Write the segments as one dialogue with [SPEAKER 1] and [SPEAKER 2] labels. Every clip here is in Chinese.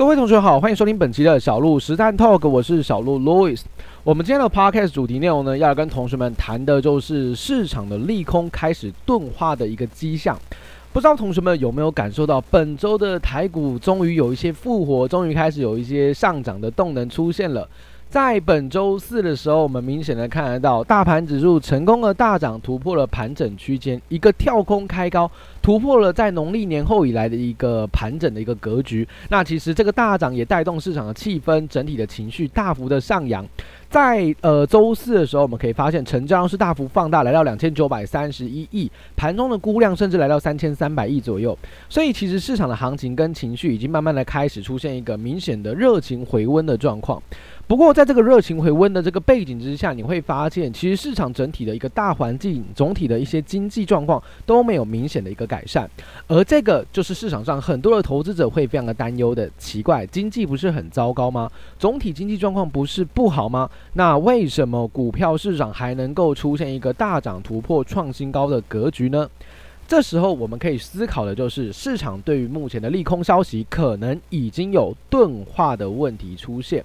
[SPEAKER 1] 各位同学好，欢迎收听本期的小鹿实战 Talk，我是小鹿 Louis。我们今天的 Podcast 主题内容呢，要跟同学们谈的就是市场的利空开始钝化的一个迹象。不知道同学们有没有感受到，本周的台股终于有一些复活，终于开始有一些上涨的动能出现了。在本周四的时候，我们明显的看得到，大盘指数成功的大涨，突破了盘整区间，一个跳空开高，突破了在农历年后以来的一个盘整的一个格局。那其实这个大涨也带动市场的气氛，整体的情绪大幅的上扬。在呃周四的时候，我们可以发现成交量是大幅放大，来到两千九百三十一亿，盘中的估量甚至来到三千三百亿左右。所以其实市场的行情跟情绪已经慢慢的开始出现一个明显的热情回温的状况。不过在这个热情回温的这个背景之下，你会发现其实市场整体的一个大环境，总体的一些经济状况都没有明显的一个改善。而这个就是市场上很多的投资者会非常的担忧的。奇怪，经济不是很糟糕吗？总体经济状况不是不好吗？那为什么股票市场还能够出现一个大涨突破创新高的格局呢？这时候我们可以思考的就是，市场对于目前的利空消息可能已经有钝化的问题出现。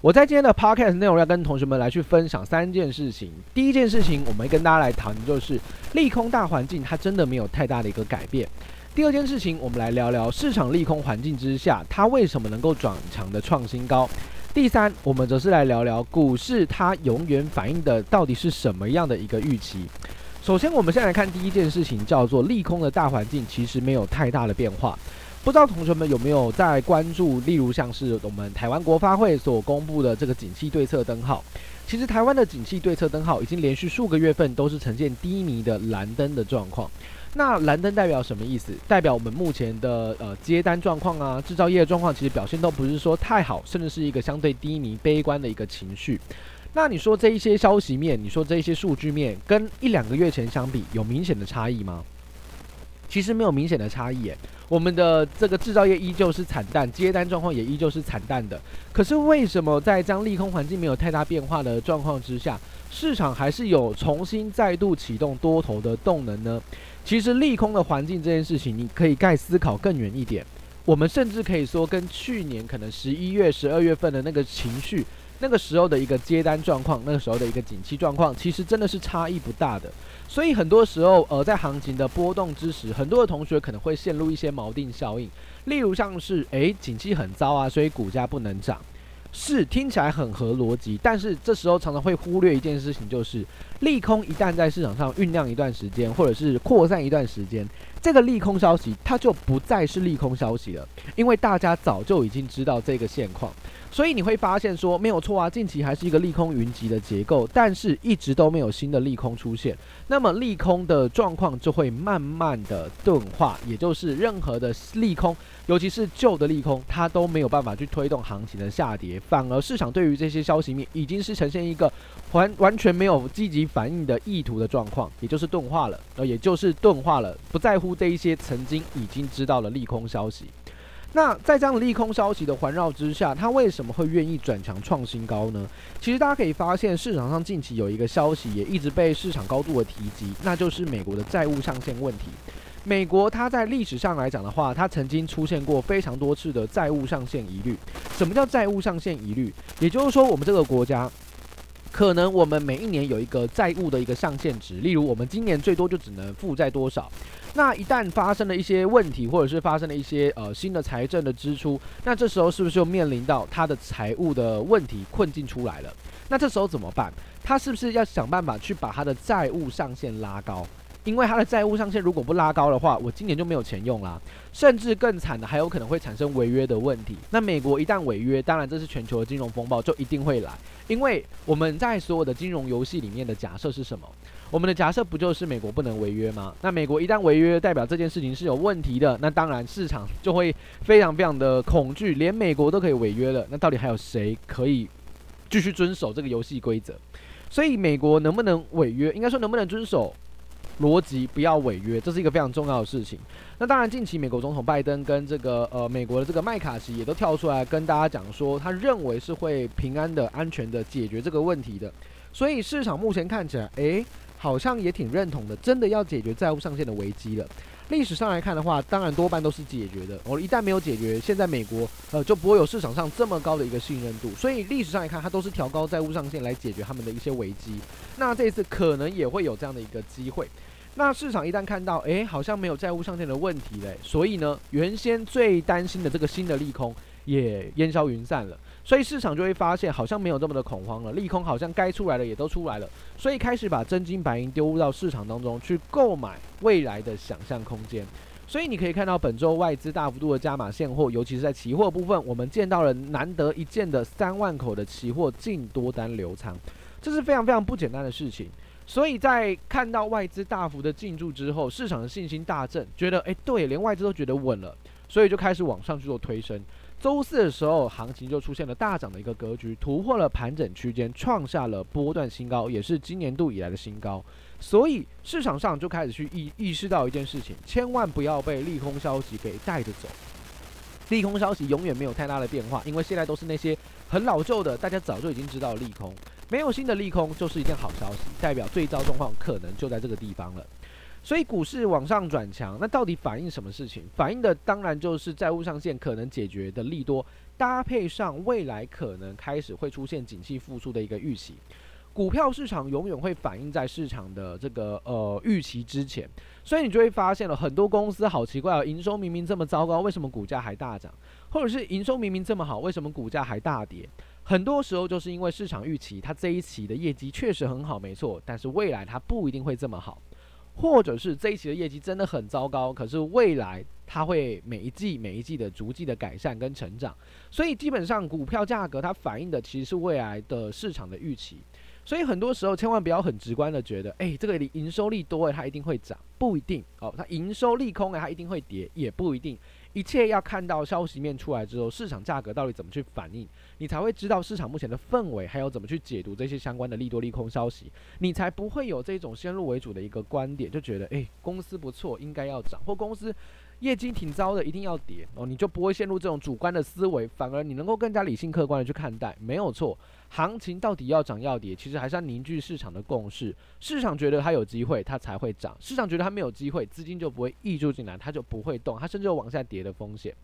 [SPEAKER 1] 我在今天的 podcast 内容要跟同学们来去分享三件事情。第一件事情，我们跟大家来谈的就是利空大环境它真的没有太大的一个改变。第二件事情，我们来聊聊市场利空环境之下，它为什么能够转强的创新高。第三，我们则是来聊聊股市，它永远反映的到底是什么样的一个预期。首先，我们先来看第一件事情，叫做利空的大环境其实没有太大的变化。不知道同学们有没有在关注，例如像是我们台湾国发会所公布的这个景气对策灯号。其实台湾的景气对策灯号已经连续数个月份都是呈现低迷的蓝灯的状况。那蓝灯代表什么意思？代表我们目前的呃接单状况啊，制造业状况其实表现都不是说太好，甚至是一个相对低迷、悲观的一个情绪。那你说这一些消息面，你说这一些数据面，跟一两个月前相比，有明显的差异吗？其实没有明显的差异耶。我们的这个制造业依旧是惨淡，接单状况也依旧是惨淡的。可是为什么在这样利空环境没有太大变化的状况之下，市场还是有重新再度启动多头的动能呢？其实利空的环境这件事情，你可以再思考更远一点。我们甚至可以说，跟去年可能十一月、十二月份的那个情绪，那个时候的一个接单状况，那个时候的一个景气状况，其实真的是差异不大的。所以很多时候，呃，在行情的波动之时，很多的同学可能会陷入一些锚定效应，例如像是，诶，景气很糟啊，所以股价不能涨。是听起来很合逻辑，但是这时候常常会忽略一件事情，就是利空一旦在市场上酝酿一段时间，或者是扩散一段时间，这个利空消息它就不再是利空消息了，因为大家早就已经知道这个现况。所以你会发现说没有错啊，近期还是一个利空云集的结构，但是一直都没有新的利空出现，那么利空的状况就会慢慢的钝化，也就是任何的利空，尤其是旧的利空，它都没有办法去推动行情的下跌，反而市场对于这些消息面已经是呈现一个完完全没有积极反应的意图的状况，也就是钝化了，呃，也就是钝化了，不在乎这一些曾经已经知道的利空消息。那在这样的利空消息的环绕之下，它为什么会愿意转强创新高呢？其实大家可以发现，市场上近期有一个消息也一直被市场高度的提及，那就是美国的债务上限问题。美国它在历史上来讲的话，它曾经出现过非常多次的债务上限疑虑。什么叫债务上限疑虑？也就是说，我们这个国家。可能我们每一年有一个债务的一个上限值，例如我们今年最多就只能负债多少。那一旦发生了一些问题，或者是发生了一些呃新的财政的支出，那这时候是不是就面临到他的财务的问题困境出来了？那这时候怎么办？他是不是要想办法去把他的债务上限拉高？因为他的债务上限如果不拉高的话，我今年就没有钱用啦，甚至更惨的还有可能会产生违约的问题。那美国一旦违约，当然这是全球的金融风暴，就一定会来。因为我们在所有的金融游戏里面的假设是什么？我们的假设不就是美国不能违约吗？那美国一旦违约，代表这件事情是有问题的，那当然市场就会非常非常的恐惧，连美国都可以违约了，那到底还有谁可以继续遵守这个游戏规则？所以美国能不能违约？应该说能不能遵守？逻辑不要违约，这是一个非常重要的事情。那当然，近期美国总统拜登跟这个呃美国的这个麦卡锡也都跳出来跟大家讲说，他认为是会平安的、安全的解决这个问题的。所以市场目前看起来，诶，好像也挺认同的，真的要解决债务上限的危机了。历史上来看的话，当然多半都是解决的。哦，一旦没有解决，现在美国呃就不会有市场上这么高的一个信任度。所以历史上来看，它都是调高债务上限来解决他们的一些危机。那这一次可能也会有这样的一个机会。那市场一旦看到，哎，好像没有债务上限的问题嘞，所以呢，原先最担心的这个新的利空也烟消云散了。所以市场就会发现，好像没有这么的恐慌了，利空好像该出来的也都出来了，所以开始把真金白银丢入到市场当中去购买未来的想象空间。所以你可以看到本周外资大幅度的加码现货，尤其是在期货部分，我们见到了难得一见的三万口的期货净多单流仓，这是非常非常不简单的事情。所以在看到外资大幅的进驻之后，市场的信心大振，觉得诶，对，连外资都觉得稳了，所以就开始往上去做推升。周四的时候，行情就出现了大涨的一个格局，突破了盘整区间，创下了波段新高，也是今年度以来的新高。所以市场上就开始去意意识到一件事情，千万不要被利空消息给带着走。利空消息永远没有太大的变化，因为现在都是那些很老旧的，大家早就已经知道利空，没有新的利空就是一件好消息，代表最糟状况可能就在这个地方了。所以股市往上转强，那到底反映什么事情？反映的当然就是债务上限可能解决的利多，搭配上未来可能开始会出现景气复苏的一个预期。股票市场永远会反映在市场的这个呃预期之前，所以你就会发现了很多公司好奇怪哦，营收明明这么糟糕，为什么股价还大涨？或者是营收明明这么好，为什么股价还大跌？很多时候就是因为市场预期它这一期的业绩确实很好，没错，但是未来它不一定会这么好。或者是这一期的业绩真的很糟糕，可是未来它会每一季每一季的逐季的改善跟成长，所以基本上股票价格它反映的其实是未来的市场的预期，所以很多时候千万不要很直观的觉得，哎，这个营收利多，它一定会涨，不一定哦，它营收利空，它一定会跌，也不一定。一切要看到消息面出来之后，市场价格到底怎么去反应，你才会知道市场目前的氛围，还有怎么去解读这些相关的利多利空消息，你才不会有这种先入为主的一个观点，就觉得诶，公司不错，应该要涨，或公司。业绩挺糟的，一定要跌哦，你就不会陷入这种主观的思维，反而你能够更加理性客观的去看待，没有错。行情到底要涨要跌，其实还是要凝聚市场的共识。市场觉得它有机会，它才会涨；市场觉得它没有机会，资金就不会溢注进来，它就不会动，它甚至有往下跌的风险。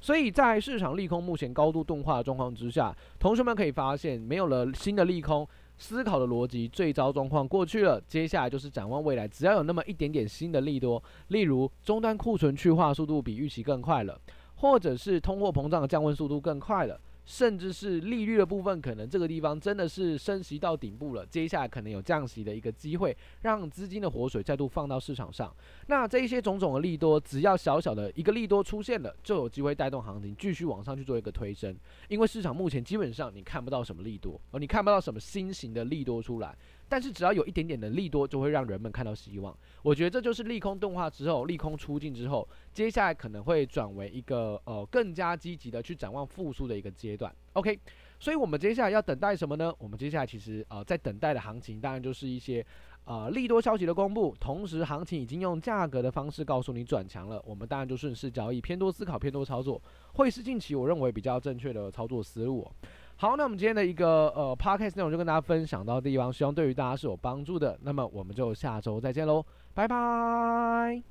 [SPEAKER 1] 所以在市场利空目前高度钝化的状况之下，同学们可以发现，没有了新的利空。思考的逻辑，最糟状况过去了，接下来就是展望未来。只要有那么一点点新的利多，例如终端库存去化速度比预期更快了，或者是通货膨胀的降温速度更快了。甚至是利率的部分，可能这个地方真的是升息到顶部了，接下来可能有降息的一个机会，让资金的活水再度放到市场上。那这一些种种的利多，只要小小的一个利多出现了，就有机会带动行情继续往上去做一个推升。因为市场目前基本上你看不到什么利多，而你看不到什么新型的利多出来。但是只要有一点点的利多，就会让人们看到希望。我觉得这就是利空钝化之后，利空出尽之后，接下来可能会转为一个呃更加积极的去展望复苏的一个阶段。OK，所以我们接下来要等待什么呢？我们接下来其实呃在等待的行情，当然就是一些呃利多消息的公布，同时行情已经用价格的方式告诉你转强了，我们当然就顺势交易，偏多思考，偏多操作，会是近期我认为比较正确的操作思路。好，那我们今天的一个呃 podcast 内容就跟大家分享到的地方，希望对于大家是有帮助的。那么我们就下周再见喽，拜拜。